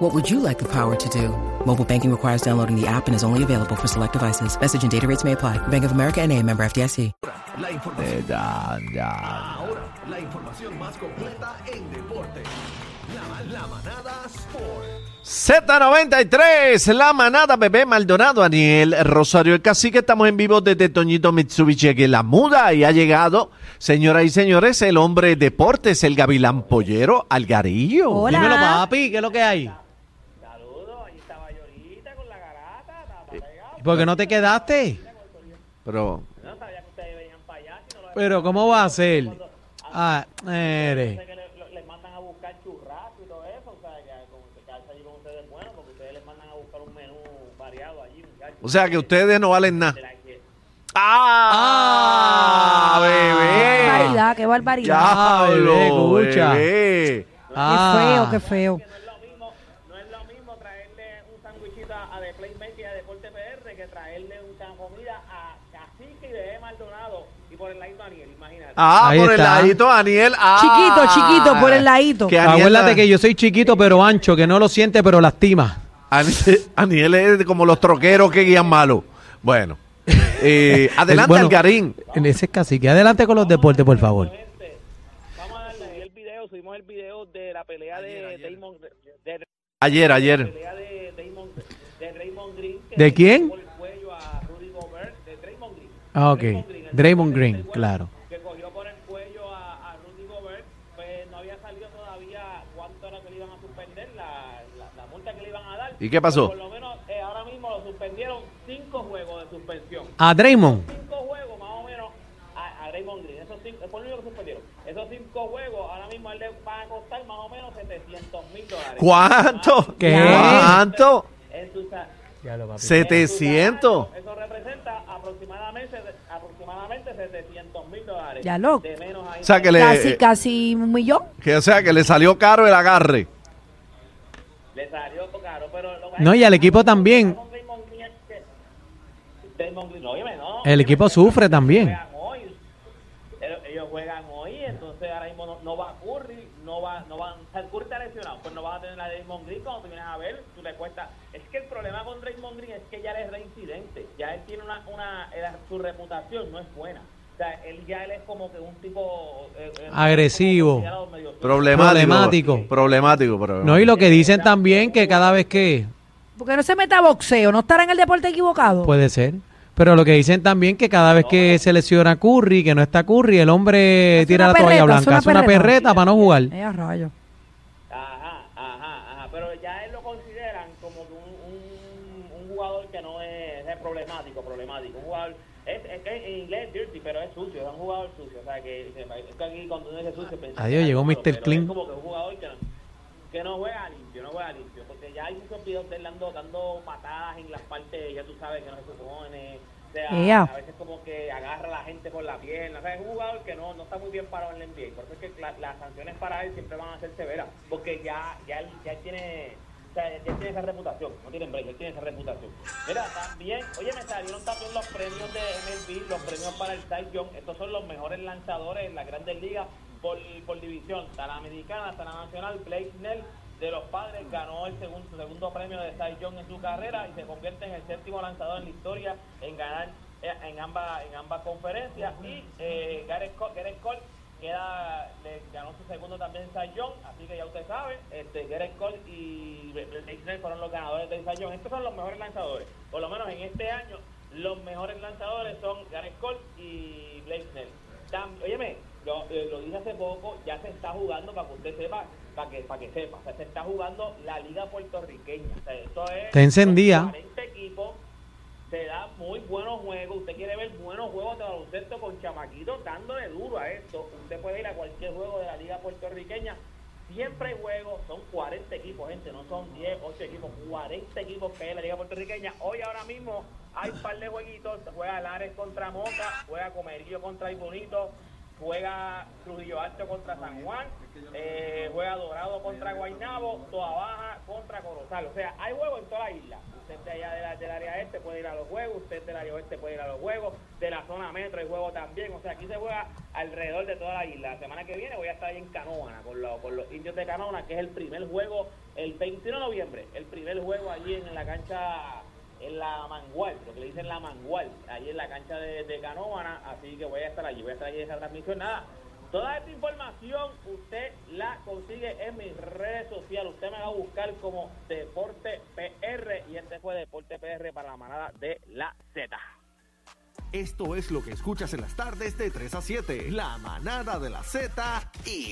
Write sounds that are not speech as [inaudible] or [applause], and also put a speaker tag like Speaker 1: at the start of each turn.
Speaker 1: What would you like the power to do? Mobile banking requires downloading the app and is only available for select devices. Message and data rates may apply. Bank of America and a member FDIC.
Speaker 2: La
Speaker 3: Eh,
Speaker 2: información.
Speaker 3: ya, ya.
Speaker 2: Ahora, la información más completa en deporte. La, la manada Sport.
Speaker 3: Z93, la manada bebé Maldonado, Aniel Rosario el Cacique. Estamos en vivo desde Toñito Mitsubishi aquí en La Muda y ha llegado, señoras y señores, el hombre de deportes, el Gavilán Pollero Algarillo.
Speaker 4: Hola.
Speaker 5: Dímelo, papi, ¿qué es lo que hay? Por qué no te quedaste?
Speaker 3: Pero,
Speaker 5: Pero, ¿cómo va a ser? Ah, eres.
Speaker 6: les mandan a buscar churrasco y todo eso, o sea, que como que quedarse allí con ustedes es bueno, porque ustedes les mandan a buscar un menú variado allí,
Speaker 3: o sea que ustedes no valen nada.
Speaker 6: Que-
Speaker 3: ¡Ah!
Speaker 4: Qué
Speaker 3: ¡Bebé!
Speaker 4: barbaridad, qué barbaridad.
Speaker 5: Ah, bebé,
Speaker 3: ¡Diablo,
Speaker 5: escucha.
Speaker 3: bebé!
Speaker 5: Ah.
Speaker 4: Qué feo, qué feo.
Speaker 6: No es lo mismo, no es lo mismo traerle un sándwichito a a The Playmaker y a Deporte Que traerle una comida a Cacique y de Maldonado y por el ladito a Aniel, imagínate.
Speaker 3: Ah,
Speaker 5: Ahí
Speaker 3: por el
Speaker 5: está.
Speaker 3: ladito, Daniel. Ah.
Speaker 4: Chiquito, chiquito, por el ladito.
Speaker 3: Que Aniel-
Speaker 5: Acuérdate que yo soy chiquito pero ancho, que no lo siente pero lastima. [laughs]
Speaker 3: Aniel, Aniel es como los troqueros que guían malo. Bueno. [laughs] Eh, adelante,
Speaker 5: Bueno,
Speaker 3: Algarín.
Speaker 5: En ese cacique. Adelante con los deportes, por favor.
Speaker 6: Gente, Vamos a darle el video, subimos el video de la pelea de Damon de, de-
Speaker 3: Ayer, ayer.
Speaker 6: pelea de Damon de Raymond Green que
Speaker 5: ¿De
Speaker 6: le
Speaker 5: quién?
Speaker 6: por el cuello a Rudy Gobert, de Draymond Green.
Speaker 5: Ah, ok.
Speaker 6: Draymond Green,
Speaker 5: Draymond Green,
Speaker 6: 36
Speaker 5: claro.
Speaker 6: Que cogió por el cuello a, a Rudy Gobert, pues no había salido todavía cuánto era que le iban a suspender, la, la, la multa que le iban a dar.
Speaker 3: ¿Y qué pasó?
Speaker 6: Por lo menos eh, ahora mismo lo suspendieron cinco juegos de suspensión
Speaker 5: A Draymond.
Speaker 6: cinco juegos más o menos a, a Raymond Green. Esos cinco, es por lo único que suspendieron. Esos cinco juegos ahora mismo le van a costar más o menos 700 mil dólares.
Speaker 3: ¿Cuánto?
Speaker 5: ¿Qué?
Speaker 3: ¿Cuánto?
Speaker 6: En su
Speaker 3: 700.
Speaker 6: Representa aproximadamente, aproximadamente 700 mil dólares.
Speaker 4: Ya lo-
Speaker 6: De menos ahí.
Speaker 3: O sea, que le,
Speaker 4: Casi, casi un millón.
Speaker 3: que, o sea, que le salió caro el agarre.
Speaker 6: Le salió caro, pero... lo
Speaker 5: No, y al equipo también. El equipo sufre también.
Speaker 6: juegan hoy. Ellos, ellos juegan hoy, entonces ahora mismo no, no va Curry, no va, no van, o sea, Curry está lesionado, pues no vas a tener la de Draymond Green cuando tú vienes a ver, tú le cuesta. Es que el problema con Draymond Green es que ya él es reincidente, ya él tiene una, una él- su reputación no es buena. O sea, él ya él es como que un tipo eh, eh,
Speaker 5: Agresivo.
Speaker 6: como.
Speaker 3: Problemático.
Speaker 5: Problemático.
Speaker 3: Problemático, pero.
Speaker 5: No, y lo que dicen también que cada vez que...
Speaker 4: Porque no se meta a boxeo, no estará en el deporte equivocado.
Speaker 5: Puede ser. Pero lo que dicen también que cada vez que se lesiona Curry, que no está Curry, el hombre
Speaker 4: Hace
Speaker 5: tira la toalla
Speaker 4: perreta,
Speaker 5: blanca.
Speaker 4: hace una
Speaker 5: Hace una
Speaker 4: perreta.
Speaker 5: perreta para no jugar.
Speaker 4: Eh, a rayo.
Speaker 6: Ajá, ajá, ajá. Pero ya él lo consideran como que un, un, un jugador que no es, es problemático, problemático. Un jugador, es, es que en inglés es dirty, pero es sucio, es un jugador sucio. O sea, que, es que aquí cuando uno dice sucio, piensa
Speaker 5: Adiós,
Speaker 6: que es
Speaker 5: llegó
Speaker 6: malo,
Speaker 5: Mr.
Speaker 6: pero
Speaker 5: Clean.
Speaker 6: Es como que un jugador que no, que no juega limpio, no juega limpio. Porque ya hay muchos videos de él dando, dando patadas en las partes, ya tú sabes que no se supone. O sea,
Speaker 4: Ea.
Speaker 6: a veces como que agarra a la gente por la pierna. O sea, es un jugador que no, no está muy bien parado en la NBA. Por eso es que la- las sanciones para él siempre van a ser severas. Porque ya, ya, ya tiene... O sea, él tiene esa reputación, no tiene break, él tiene esa reputación. Mira, también, oye, me salieron también los premios de MLB, los premios para el Cy Young. Estos son los mejores lanzadores en las grandes ligas por, división. Está la americana, está la nacional. Blake Snell de los padres ganó el segundo, segundo premio de Cy Young en su carrera y se convierte en el séptimo lanzador en la historia en ganar eh, en ambas en ambas conferencias y eh, Gareth, Cole, Gareth Cole queda le ganó su segundo también Young así que ya usted sabe este Gareth Cole y Blake fueron los ganadores de Young. Estos son los mejores lanzadores. Por lo menos en este año los mejores lanzadores son Gareth Cole y Blake Snell. Óyeme lo, eh, lo dije hace poco ya se está jugando para que usted sepa para que para que sepa o sea, se está jugando la liga puertorriqueña. O sea, esto es
Speaker 5: Está encendida.
Speaker 6: son 40 equipos se da muy buenos juegos. Usted quiere ver buenos juegos de baloncesto con chamaquitos dándole duro a esto. Usted puede ir a cualquier juego de la liga puertorriqueña. Siempre hay juegos, son 40 equipos, gente, no son 10, 8 equipos, 40 equipos que en la liga puertorriqueña. Hoy ahora mismo hay un par de jueguitos, juega Lares contra Moca, juega Comerillo contra Ibonito, juega Trujillo Alto contra San Juan, eh, juega Dorado contra Guaynabo, Toa Baja contra Corozal. O sea, hay juegos en toda la isla. Usted de allá del área este puede ir a los juegos, usted del área oeste puede ir a los juegos, de la zona metro hay juegos también. O sea, aquí se juega alrededor de toda la isla. La semana que viene voy a estar ahí en Canóvana con, los- con los indios de Canóvana, que es el primer juego, el 21 de noviembre, el primer juego allí en la cancha en la Mangual, lo que le dicen la Mangual, ahí en la cancha de, de Canóvana, así que voy a estar allí, voy a estar allí en esa transmisión. Nada, toda esta información usted la consigue en mis redes sociales, usted me va a buscar como Deporte PR y este fue Deporte PR para la manada de la Z.
Speaker 2: Esto es lo que escuchas en las tardes de 3 a 7. La manada de la Z y